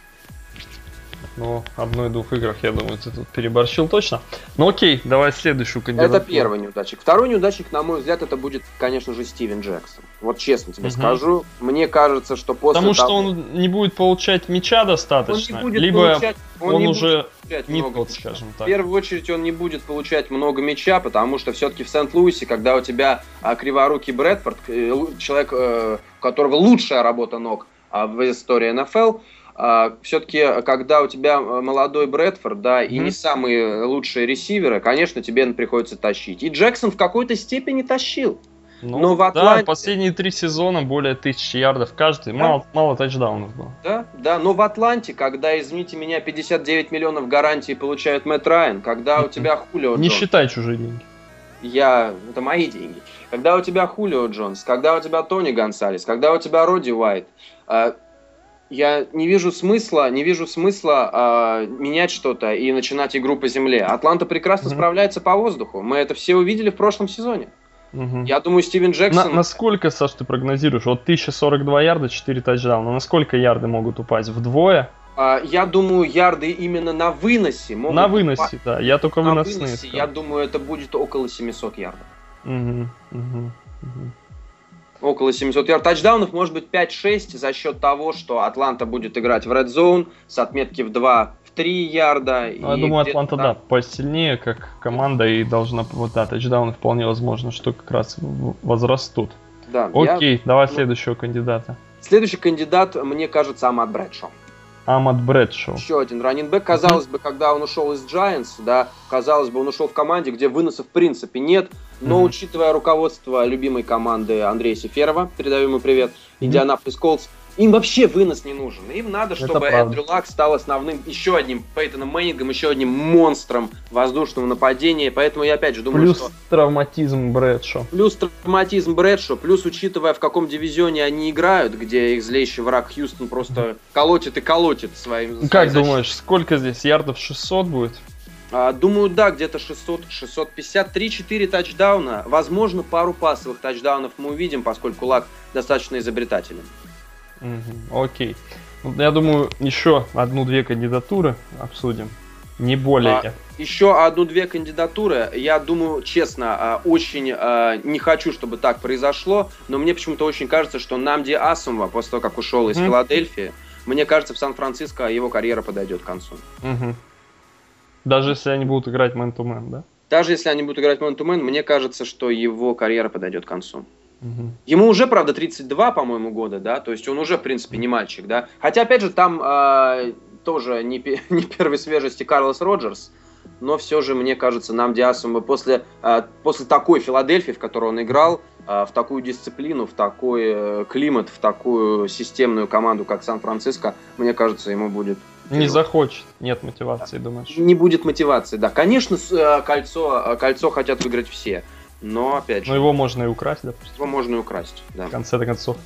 Ну, одной-двух играх, я думаю, ты тут переборщил точно. Ну окей, давай следующую кандидатуру. Это первый неудачник. Второй неудачник, на мой взгляд, это будет, конечно же, Стивен Джексон. Вот честно тебе угу. скажу. Мне кажется, что после Потому того... что он не будет получать мяча достаточно, он не будет либо получать, он, он не уже будет не тот, скажем так. В первую очередь он не будет получать много мяча, потому что все-таки в Сент-Луисе, когда у тебя а, криворукий Брэдфорд, э, человек, э, у которого лучшая работа ног а, в истории НФЛ, все-таки, когда у тебя э, молодой Брэдфорд, да, mm-hmm. и не самые лучшие ресиверы, конечно, тебе приходится тащить. И Джексон в какой-то степени тащил. Ну, Но в Атланте... Да, последние три сезона более тысячи ярдов каждый, да. мало, мало тачдаунов было. Да, да, но в Атланте, когда, извините меня, 59 миллионов гарантии получает Мэтт Райан, когда у тебя Хулио Не Джонс, считай чужие деньги. Я, это мои деньги. Когда у тебя Хулио Джонс, когда у тебя Тони Гонсалес, когда у тебя Роди Уайт, а, я не вижу смысла, не вижу смысла э, менять что-то и начинать игру по земле. Атланта прекрасно mm-hmm. справляется по воздуху. Мы это все увидели в прошлом сезоне. Mm-hmm. Я думаю, Стивен Джексон... На, насколько, Саш, ты прогнозируешь? Вот 1042 ярда, 4 тачдауна. Насколько ярды могут упасть? Вдвое? А, я думаю, ярды именно на выносе могут На выносе, упасть. да. Я только на выносные. Выносе, я думаю, это будет около 700 ярдов. Угу, угу, угу около 700 ярд тачдаунов, может быть 5-6 за счет того, что Атланта будет играть в Red Zone с отметки в 2 в 3 ярда. Ну, я думаю, Атланта, да, посильнее как команда и должна, вот да, тачдауны вполне возможно, что как раз возрастут. Да, Окей, я... давай следующего кандидата. Следующий кандидат, мне кажется, Амат Брэдшоу. Амат Брэдшоу. Еще один раннинбэк. Казалось бы, когда он ушел из Giants, да, казалось бы, он ушел в команде, где выносов в принципе нет. Но mm-hmm. учитывая руководство любимой команды Андрея Сеферова, передаю ему привет, Индианаполис mm-hmm. Им вообще вынос не нужен. Им надо, чтобы Эндрю Лак стал основным, еще одним Пейтоном Мэннингом, еще одним монстром воздушного нападения. Поэтому я опять же думаю, плюс что... Плюс травматизм Брэдшо. Плюс травматизм Брэдшо, плюс учитывая, в каком дивизионе они играют, где их злейший враг Хьюстон просто колотит и колотит своим... Как думаешь, сколько здесь? Ярдов 600 будет? А, думаю, да, где-то 600, 650, 3-4 тачдауна. Возможно, пару пасовых тачдаунов мы увидим, поскольку Лак достаточно изобретателен. Угу, окей. Ну, я думаю, еще одну-две кандидатуры обсудим. Не более. А, еще одну-две кандидатуры. Я думаю, честно, а, очень а, не хочу, чтобы так произошло, но мне почему-то очень кажется, что Намди Асумова, после того, как ушел из mm Филадельфии, мне кажется, в Сан-Франциско его карьера подойдет к концу. Угу. Даже если они будут играть мэн-то-мэн, да? Даже если они будут играть мэн-то-мэн, мне кажется, что его карьера подойдет к концу. Угу. Ему уже, правда, 32, по-моему, года, да, то есть он уже, в принципе, не мальчик, да. Хотя, опять же, там э, тоже не, не первой свежести Карлос Роджерс, но все же, мне кажется, нам Диасом после, э, после такой Филадельфии, в которой он играл, э, в такую дисциплину, в такой э, климат, в такую системную команду, как Сан-Франциско, мне кажется, ему будет не захочет, нет мотивации, думаешь? Не будет мотивации, да. Конечно, э, кольцо, э, кольцо хотят выиграть все, но опять же... Но его можно и украсть, допустим. Его можно и украсть, да. В конце концов.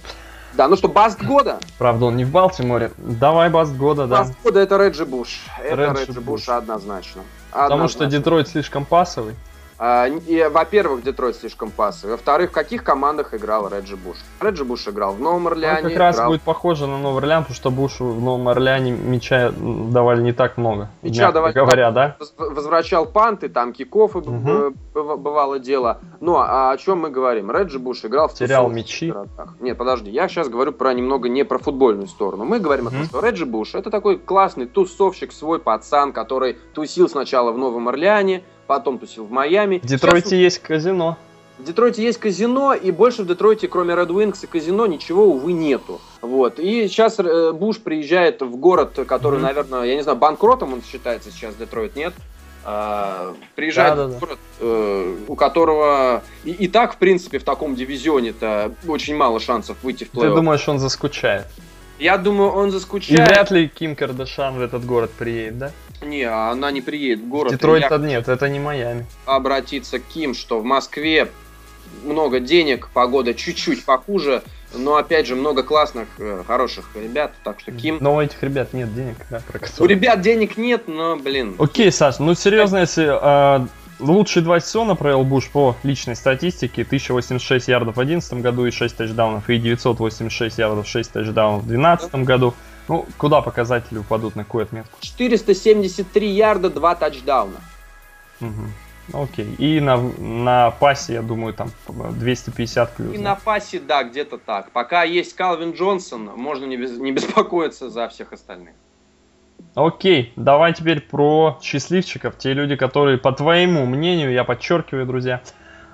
Да, ну что, Баст года? Правда, он не в Балтиморе. Давай Баст года, да. Баст года это Реджи Буш. Это Реджи Буш однозначно. Потому что Детройт слишком пасовый. А, и, во-первых, Детройт слишком пасовый. Во-вторых, в каких командах играл Реджи Буш? Реджи Буш играл в Новом Орлеане. Он как раз играл... будет похоже на Новый Орлеан, потому что Бушу в Новом Орлеане мяча давали не так много. Мяча давали, говоря, да? Возвращал панты, там киков угу. бывало дело. Ну, а о чем мы говорим? Реджи Буш играл в Терял мячи. Городах. Нет, подожди, я сейчас говорю про немного не про футбольную сторону. Мы говорим угу. о том, что Реджи Буш это такой классный тусовщик, свой пацан, который тусил сначала в Новом Орлеане, потом тусил в Майами. В Детройте Сейчас... есть казино. В Детройте есть казино, и больше в Детройте, кроме Red Wings и казино, ничего, увы, нету. Вот. И сейчас э, Буш приезжает в город, который, mm-hmm. наверное, я не знаю, банкротом он считается сейчас, Детройт, нет? А, приезжает да, да, в город, э, у которого и, и так, в принципе, в таком дивизионе-то очень мало шансов выйти в плей-офф. Ты думаешь, он заскучает? Я думаю, он заскучает. И вряд ли Ким Кардашан в этот город приедет, да? Не, она не приедет в город. Детройт я... нет, это не Майами. Обратиться к Ким, что в Москве много денег, погода чуть-чуть похуже, но опять же много классных, э, хороших ребят, так что Ким... Но у этих ребят нет денег, да, про. У ребят денег нет, но, блин... Окей, Саш, ну серьезно, если э, лучшие два сезона провел Буш по личной статистике, 1086 ярдов в 2011 году и 6 тачдаунов, и 986 ярдов, 6 тачдаунов в 2012 да. году. Ну, куда показатели упадут, на какую отметку? 473 ярда, 2 тачдауна. Угу. Окей. И на, на пасе, я думаю, там 250 плюс. И да? на пасе, да, где-то так. Пока есть Калвин Джонсон, можно не, без, не беспокоиться за всех остальных. Окей, давай теперь про счастливчиков. Те люди, которые, по твоему мнению, я подчеркиваю, друзья,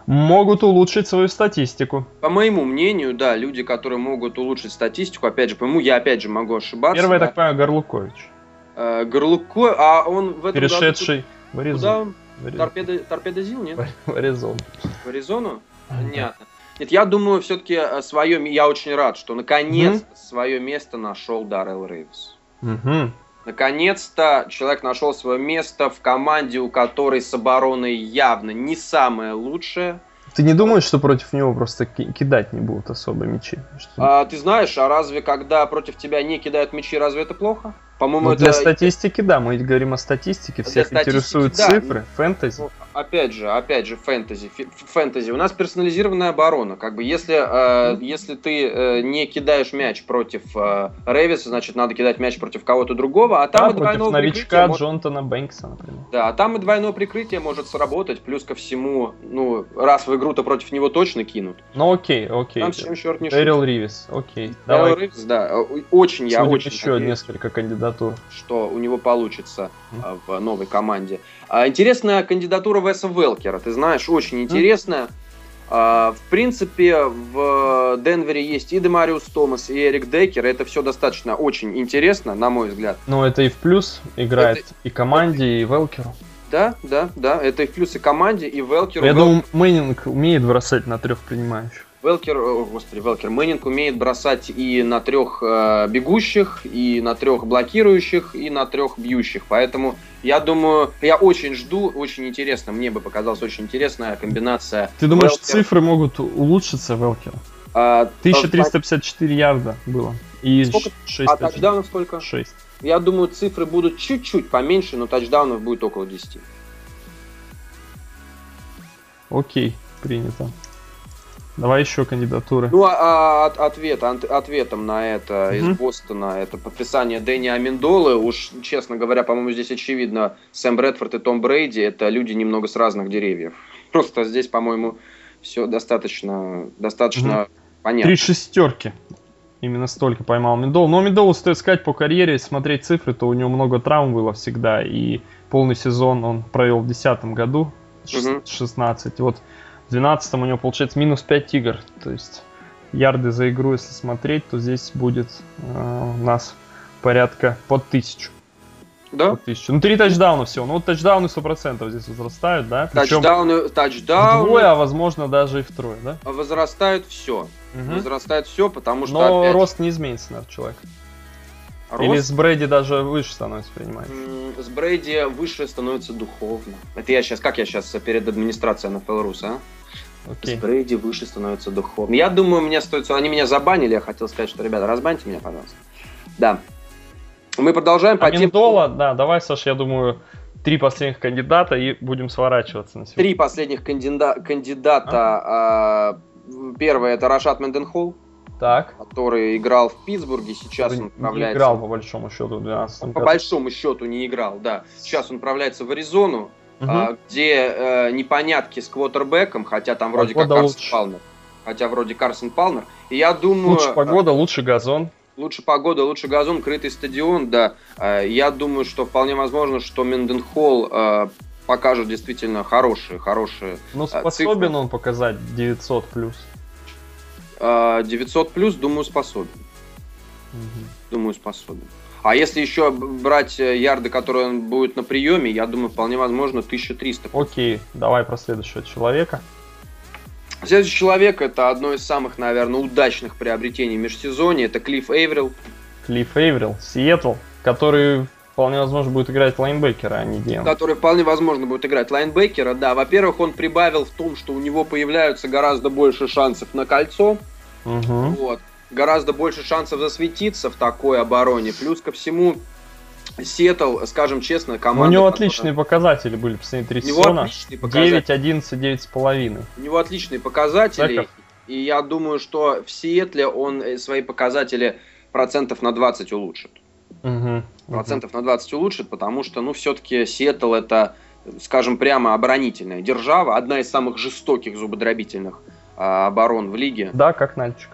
могут улучшить свою статистику. По моему мнению, да, люди, которые могут улучшить статистику, опять же, по моему, я опять же могу ошибаться. Первый, да. я так понимаю, Горлукович. Э, Горлуко, а он в этом Перешедший году... в Аризону. Торпедо, торпедо Зил, нет? В Аризону. В Аризону? Понятно. Нет, я думаю, все-таки э, свое, я очень рад, что наконец свое место нашел Даррел Рейвс. mm Наконец-то человек нашел свое место в команде, у которой с обороной явно не самое лучшее. Ты не думаешь, что против него просто кидать не будут особо мячи? А, ты знаешь, а разве когда против тебя не кидают мячи, разве это плохо? По-моему, ну, это... Для статистики, да, мы говорим о статистике, всех для интересуют да. цифры, фэнтези. Ну, опять же, опять же, фэнтези, фэнтези. У нас персонализированная оборона. Как бы, если, э, если ты э, не кидаешь мяч против э, Рэвиса, значит, надо кидать мяч против кого-то другого, а там да, и двойное новичка может... Джонтона Бэнкса, например. Да, а там и двойное прикрытие может сработать, плюс ко всему, ну, раз в игру-то против него точно кинут. Ну, окей, окей. Там чем черт не Эрил Ривис, окей. Эрил Ривис, да, очень, я очень еще надеюсь. несколько кандидатов кандидатур. Что у него получится mm. в новой команде. А, интересная кандидатура Веса Велкера, ты знаешь, очень интересная. Mm. В принципе, в Денвере есть и Демариус Томас, и Эрик Декер. Это все достаточно очень интересно, на мой взгляд. Но это и в плюс играет это... и команде, и Велкеру. Да, да, да. Это и в плюс и команде, и Велкеру. Я Вел... думаю, Мэннинг умеет бросать на трех принимающих. Велкер, о, господи, Велкер, Мэннинг умеет бросать и на трех э, бегущих, и на трех блокирующих, и на трех бьющих. Поэтому я думаю, я очень жду, очень интересно, мне бы показалась очень интересная комбинация. Ты думаешь, Велкер... цифры могут улучшиться Велкера? А, 1354 ярда было. И сколько? 6 а тачдаунов сколько? 6. Я думаю, цифры будут чуть-чуть поменьше, но тачдаунов будет около 10. Окей, принято. Давай еще кандидатуры. Ну, а, а ответ, ответом на это mm-hmm. из Бостона, это подписание Дэнни Аминдолы, уж, честно говоря, по-моему, здесь очевидно, Сэм Брэдфорд и Том Брейди, это люди немного с разных деревьев. Просто здесь, по-моему, все достаточно, достаточно mm-hmm. понятно. Три шестерки. Именно столько поймал Миндол. Но Миндолу, стоит сказать, по карьере, смотреть цифры, то у него много травм было всегда. И полный сезон он провел в 2010 году, 16. Mm-hmm. Вот в 12 у него получается минус 5 игр. То есть ярды за игру, если смотреть, то здесь будет э, у нас порядка под тысячу. Да? Под тысячу. Ну, три тачдауна всего. Ну, вот тачдауны 100% здесь возрастают, да? Причем тачдауны, тачдауны... Вдвое, а возможно даже и втрое, да? Возрастают все. Угу. Возрастает все, потому что Но опять... рост не изменится, наверное, человек. Рост... Или с Брейди даже выше становится, понимаешь? С Брейди выше становится духовно. Это я сейчас, как я сейчас перед администрацией на Рус, а? Окей. С Брейди выше становится духовно. Я думаю, мне стоит... Они меня забанили, я хотел сказать, что, ребята, разбаньте меня, пожалуйста. Да. Мы продолжаем по тем... да, давай, Саша, я думаю, три последних кандидата и будем сворачиваться на сегодня. Три последних кандида... кандидата. А? Первый это Рашат Менденхолл так. который играл в Питтсбурге, сейчас он отправляется... Не играл, по большому счету, в 12 По году. большому счету не играл, да. Сейчас он отправляется в Аризону, угу. а, где э, непонятки с квотербеком, хотя там вроде погода как Карсон лучше. Палмер. Хотя вроде Карсон Палмер. И я думаю... Лучше погода, лучше газон. Лучше погода, лучше газон, крытый стадион, да. Э, я думаю, что вполне возможно, что Менденхолл э, покажет действительно хорошие, хорошие Ну, способен цифры. он показать 900 плюс? 900 плюс, думаю, способен. Угу. Думаю, способен. А если еще брать э, ярды, которые он будет на приеме, я думаю, вполне возможно 1300. Окей, давай про следующего человека. Следующий человек это одно из самых, наверное, удачных приобретений в межсезонье. Это Клифф Эйврил. Клифф Эйврил, Сиэтл, который вполне возможно будет играть лайнбекера, а не ДМ. Который вполне возможно будет играть лайнбекера, да. Во-первых, он прибавил в том, что у него появляются гораздо больше шансов на кольцо. Угу. Вот гораздо больше шансов засветиться в такой обороне. Плюс ко всему, Сиэтл, скажем честно, команда... У него отличные которая... показатели были последние три сезона. 9, 11, 9,5. У него отличные показатели. Бэков. И я думаю, что в Сиэтле он э, свои показатели процентов на 20 улучшит. Угу, процентов угу. на 20 улучшит, потому что, ну, все-таки Сиэтл это, скажем прямо, оборонительная держава, одна из самых жестоких зубодробительных а, оборон в лиге. Да, как Нальчик.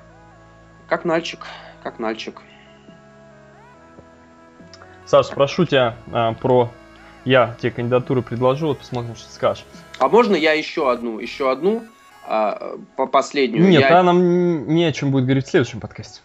Как Нальчик, как Нальчик. Саш, спрошу тебя а, про... Я тебе кандидатуру предложу, вот посмотрим, что ты скажешь. А можно я еще одну, еще одну, а, по последнюю? Нет, я... а нам не о чем будет говорить в следующем подкасте.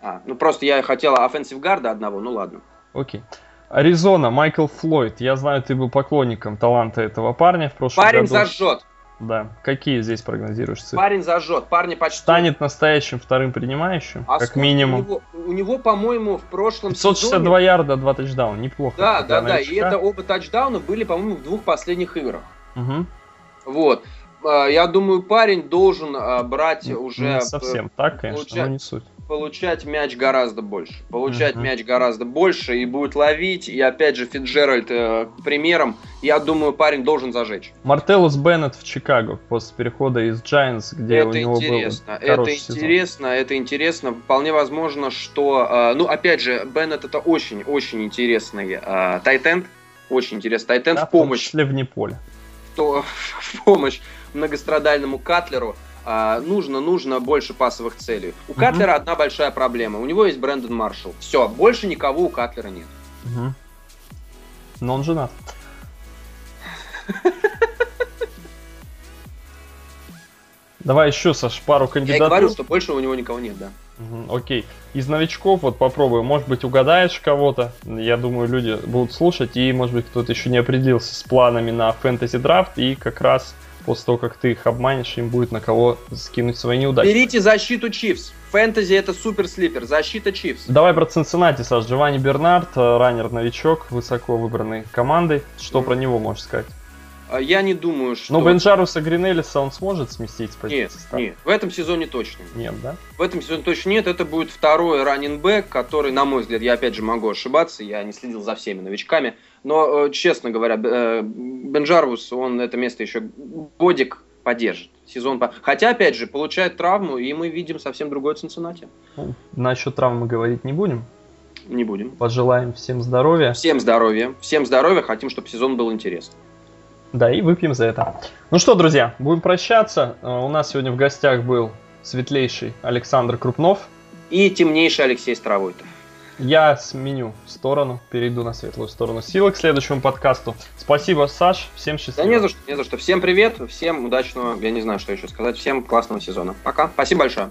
А, ну просто я хотела offensive guard а одного, ну ладно. Окей. Аризона, Майкл Флойд. Я знаю, ты был поклонником таланта этого парня в прошлом Парень году. Парень зажжет. Да. Какие здесь прогнозируешь цифры? Парень зажжет, парни почти... Станет настоящим вторым принимающим, а как минимум. У него, у него, по-моему, в прошлом 562 сезоне... ярда, два тачдауна, неплохо. Да, да, да, и это оба тачдауна были, по-моему, в двух последних играх. Угу. Вот. А, я думаю, парень должен а, брать уже... Не совсем так, конечно, получать, но не суть получать мяч гораздо больше. Получать uh-huh. мяч гораздо больше и будет ловить. И опять же, Фиджеральд э, примером, я думаю, парень должен зажечь. Мартеллус Беннет в Чикаго после перехода из Giants, где это у него интересно, был Это интересно, сезон. это интересно. Вполне возможно, что... Э, ну, опять же, Беннет это очень-очень интересный э, тайтенд. Очень интересный тайтенд да, в помощь... В числе вне поля. То, в помощь многострадальному Катлеру. А, нужно, нужно больше пасовых целей. У Катлера одна большая проблема. У него есть Брэндон Маршалл. Все, больше никого у Катлера нет. Угу. Но он женат. Давай еще, Саш, пару кандидатов. Я говорю, что больше у него никого нет, да. Угу, окей. Из новичков вот попробую. Может быть, угадаешь кого-то. Я думаю, люди будут слушать. И, может быть, кто-то еще не определился с планами на фэнтези драфт. И как раз после того, как ты их обманешь, им будет на кого скинуть свои неудачи. Берите защиту Чивс. Фэнтези это супер слипер. Защита Чивс. Давай про Цинциннати, Саш. Джованни Бернард, э, раннер-новичок, высоко выбранный командой. Что mm. про него можешь сказать? А, я не думаю, что... Ну, Бенджаруса Гринелиса он сможет сместить с позиции Нет, нет, в этом сезоне точно. Нет, да? В этом сезоне точно нет. Это будет второй раннинг который, на мой взгляд, я опять же могу ошибаться, я не следил за всеми новичками, но, э, честно говоря, э, Бенджарус, он это место еще годик поддержит. Сезон по... Хотя, опять же, получает травму, и мы видим совсем другой Цинциннати. Ну, насчет травмы говорить не будем. Не будем. Пожелаем всем здоровья. Всем здоровья. Всем здоровья. Хотим, чтобы сезон был интересный. Да, и выпьем за это. Ну что, друзья, будем прощаться. Э, у нас сегодня в гостях был светлейший Александр Крупнов. И темнейший Алексей Стравойтов. Я сменю сторону, перейду на светлую сторону силы к следующему подкасту. Спасибо, Саш, всем счастливо. Да не за что, не за что. Всем привет, всем удачного, я не знаю, что еще сказать, всем классного сезона. Пока, спасибо большое.